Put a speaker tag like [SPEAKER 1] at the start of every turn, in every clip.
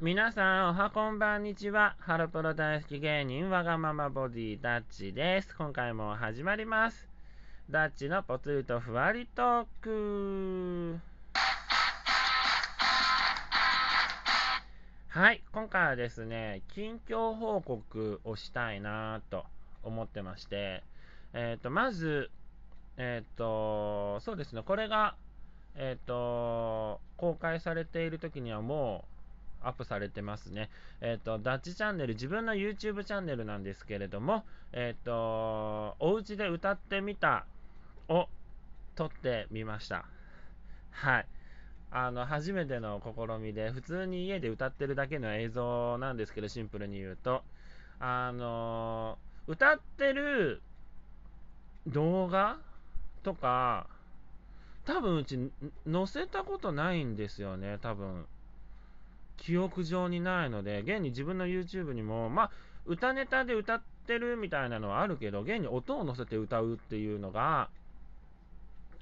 [SPEAKER 1] 皆さん、おはこんばんにちは。ハロプロ大好き芸人、わがままボディ、ダッチです。今回も始まります。ダッチのぽつりとふわりトーク。はい、今回はですね、近況報告をしたいなと思ってまして、えっ、ー、と、まず、えっ、ー、と、そうですね、これが、えっ、ー、と、公開されている時にはもう、アップされてますね。えっ、ー、と、ダッチチャンネル、自分の YouTube チャンネルなんですけれども、えっ、ー、と、お家で歌ってみたを撮ってみました。はい。あの、初めての試みで、普通に家で歌ってるだけの映像なんですけど、シンプルに言うと、あの、歌ってる動画とか、多分うち載せたことないんですよね、多分。記憶上にないので、現に自分の YouTube にも、まあ、歌ネタで歌ってるみたいなのはあるけど、現に音を乗せて歌うっていうのが、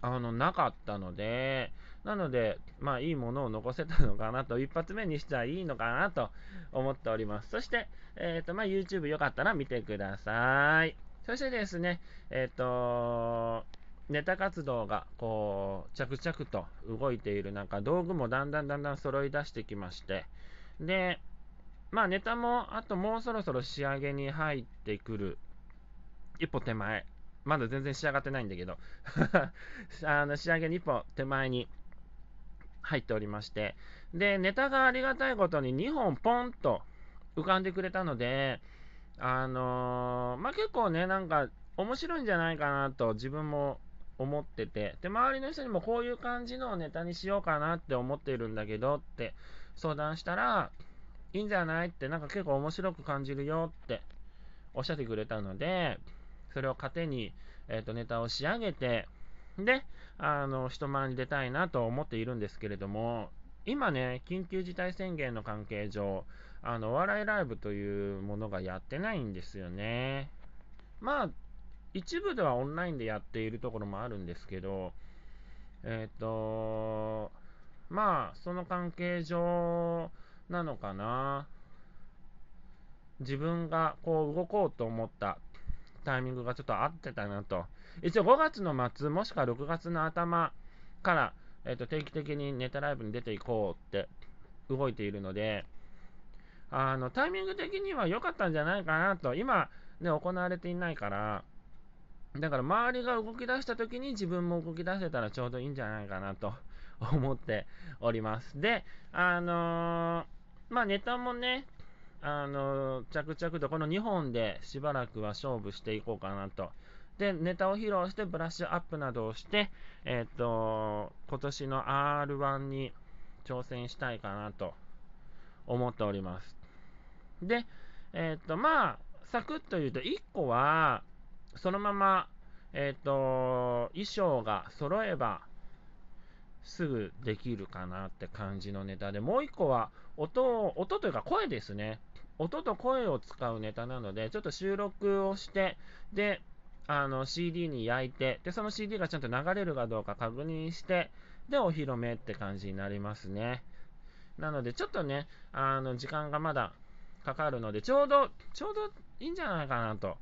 [SPEAKER 1] あの、なかったので、なので、まあ、いいものを残せたのかなと、一発目にしちゃいいのかなと思っております。そして、えっ、ー、と、まあ、YouTube よかったら見てください。そしてですね、えっ、ー、と、ネタ活動がこう着々と動いている中、道具もだんだんだんだん揃い出してきまして、で、まあネタもあともうそろそろ仕上げに入ってくる一歩手前、まだ全然仕上がってないんだけど。あの仕上げに一歩手前に入っておりまして、で、ネタがありがたいことに2本ポンと浮かんでくれたので、あのー、まあ、結構ね、なんか面白いんじゃないかなと自分も思ってて、で、周りの人にもこういう感じのネタにしようかなって思ってるんだけどって相談したら、いいんじゃないって、なんか結構面白く感じるよっておっしゃってくれたので、それを糧に、えっ、ー、と、ネタを仕上げて、で、あの、人前に出たいなと思っているんですけれども、今ね、緊急事態宣言の関係上、あの、お笑いライブというものがやってないんですよね。まあ、一部ではオンラインでやっているところもあるんですけど、えっ、ー、と、まあ、その関係上なのかな。自分がこう動こうと思ったタイミングがちょっと合ってたなと。一応5月の末、もしくは6月の頭から、えー、と定期的にネタライブに出ていこうって動いているので、あのタイミング的には良かったんじゃないかなと。今、ね、行われていないから、だから周りが動き出した時に自分も動き出せたらちょうどいいんじゃないかなと 思っております。で、あのー、まあネタもね、あのー、着々とこの2本でしばらくは勝負していこうかなと。で、ネタを披露してブラッシュアップなどをして、えっ、ー、と、今年の R1 に挑戦したいかなと思っております。で、えっ、と、まあ、サクッと言うと1個は、そのまま、えっ、ー、と、衣装が揃えば、すぐできるかなって感じのネタで、もう一個は音を、音というか声ですね。音と声を使うネタなので、ちょっと収録をして、で、あの CD に焼いて、で、その CD がちゃんと流れるかどうか確認して、で、お披露目って感じになりますね。なので、ちょっとね、あの、時間がまだかかるので、ちょうど、ちょうどいいんじゃないかなと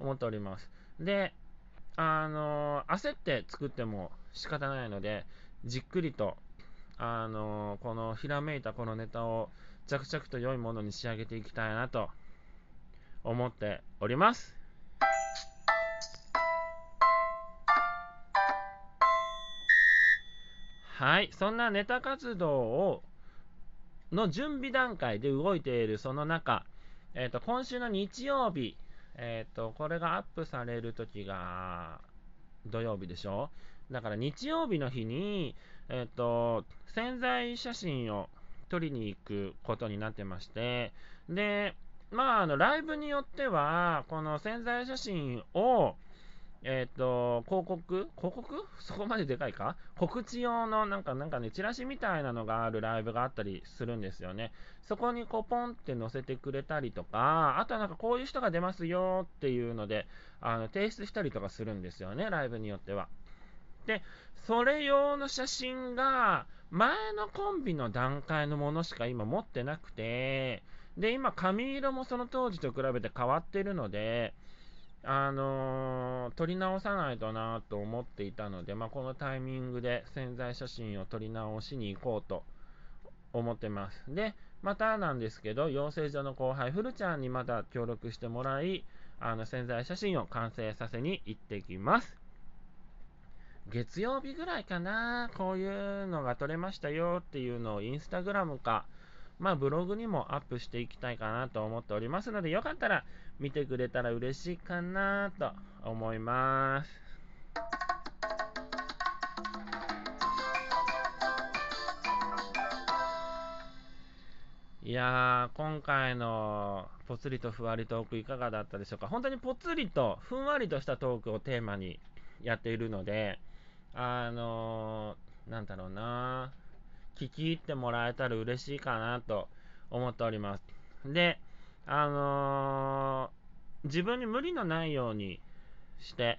[SPEAKER 1] 思っております。で、あの焦って作っても仕方ないので、じっくりと、あのこのひらめいたこのネタを着々と良いものに仕上げていきたいなと思っております。はい、そんなネタ活動をの準備段階で動いているその中、えーと今週の日曜日、えっ、ー、と、これがアップされる時が土曜日でしょ？だから日曜日の日に、えっ、ー、と、潜在写真を撮りに行くことになってまして、で、まあ、あの、ライブによっては、この潜在写真を、えっ、ー、と、広告？広告？そこまででかいか？告知用のなんか、なんかね、チラシみたいなのがあるライブがあったりするんですよね。そこにこう、ポンって載せてくれたりとか、あとはなんかこういう人が出ますよっていうので、あの、提出したりとかするんですよね、ライブによっては。で、それ用の写真が、前のコンビの段階のものしか今持ってなくて、で、今、髪色もその当時と比べて変わってるので、あのー、撮り直さないとなと思っていたので、まあ、このタイミングで潜在写真を撮り直しに行こうと思ってます。で、またなんですけど、養成所の後輩、ふるちゃんにまた協力してもらい、あの潜在写真を完成させに行ってきます。月曜日ぐらいかな、こういうのが撮れましたよっていうのをインスタグラムか、まあ、ブログにもアップしていきたいかなと思っておりますので、よかったら見てくれたら嬉しいかなと思います。いやー、今回のぽつりとふわりトークいかがだったでしょうか。本当にぽつりとふんわりとしたトークをテーマにやっているので、あのー、なんだろうな聞き入ってもらえたら嬉しいかなと思っております。で、あのー、自分に無理のないようにして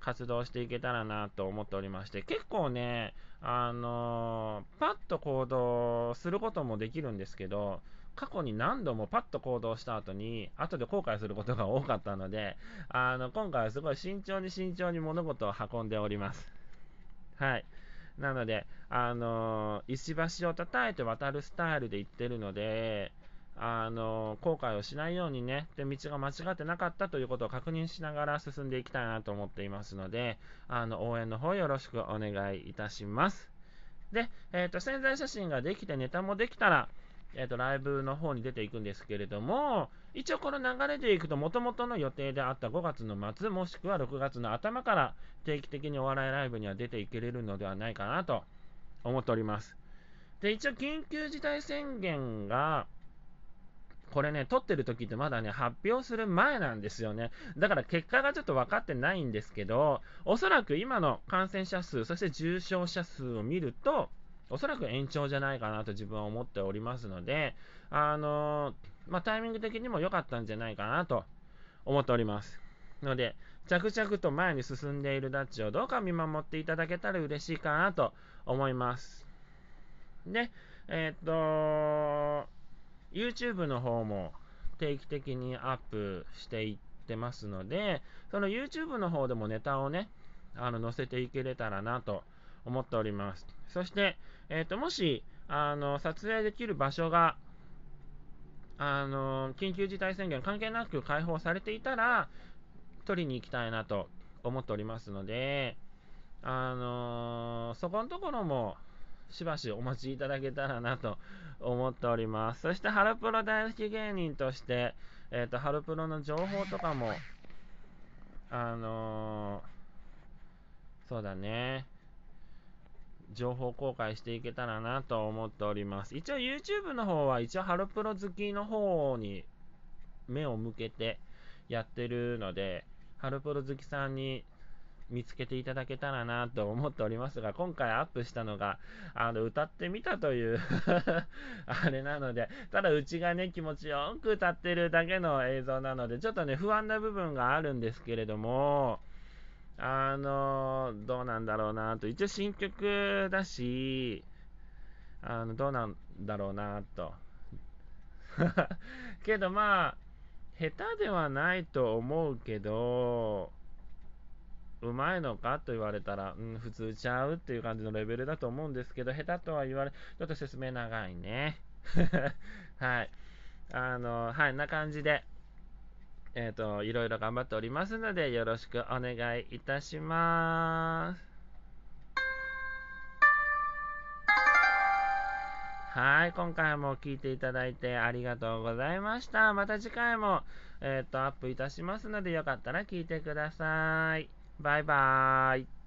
[SPEAKER 1] 活動していけたらなと思っておりまして、結構ね、あのー、パッと行動することもできるんですけど、過去に何度もパッと行動した後に、後で後悔することが多かったので、あの、今回はすごい慎重に慎重に物事を運んでおります。はい。なので、あの石橋を叩いて渡るスタイルで行ってるので、あの後悔をしないようにね、で道が間違ってなかったということを確認しながら進んでいきたいなと思っていますので、あの応援の方よろしくお願いいたします。で、えーと、潜在写真ができてネタもできたら、えーと、ライブの方に出ていくんですけれども、一応この流れでいくと、もともとの予定であった5月の末、もしくは6月の頭から定期的にお笑いライブには出ていけれるのではないかなと思っております。で、一応緊急事態宣言が、これね、撮ってる時ってまだね、発表する前なんですよね。だから結果がちょっと分かってないんですけど、おそらく今の感染者数、そして重症者数を見ると、おそらく延長じゃないかなと自分は思っておりますので、あのまあ、タイミング的にも良かったんじゃないかなと思っております。ので、着々と前に進んでいるダッチをどうか見守っていただけたら嬉しいかなと思います。で、えー、っと、YouTube の方も定期的にアップしていってますので、その YouTube の方でもネタをね、あの載せていけれたらなと思っております。そして、えー、ともしあの撮影できる場所があの緊急事態宣言関係なく開放されていたら、取りに行きたいなと思っておりますので、あのそこのところもしばしお待ちいただけたらなと思っております。そして、ハロプロ大好き芸人として、えっ、ー、と、ハロプロの情報とかも、あのー、そうだね、情報公開していけたらなと思っております。一応 YouTube の方は一応ハロプロ好きの方に目を向けてやってるので、ハロプロ好きさんに見つけていただけたらなと思っておりますが、今回アップしたのが、あの、歌ってみたという あれなので、ただうちがね、気持ちよく歌ってるだけの映像なので、ちょっとね、不安な部分があるんですけれども、あの、どうなんだろうなと、一応新曲だし、あの、どうなんだろうなと。けどまあ、下手ではないと思うけど、うまいのかと言われたら、うん、普通ちゃうっていう感じのレベルだと思うんですけど、下手とは言われ、ちょっと説明長いね。はい。あの、はい、な感じで、えっ、ー、と、いろいろ頑張っておりますので、よろしくお願いいたします。はい、今回も聞いていただいてありがとうございました。また次回も、えっ、ー、と、アップいたしますので、よかったら聞いてください。バイバーイ。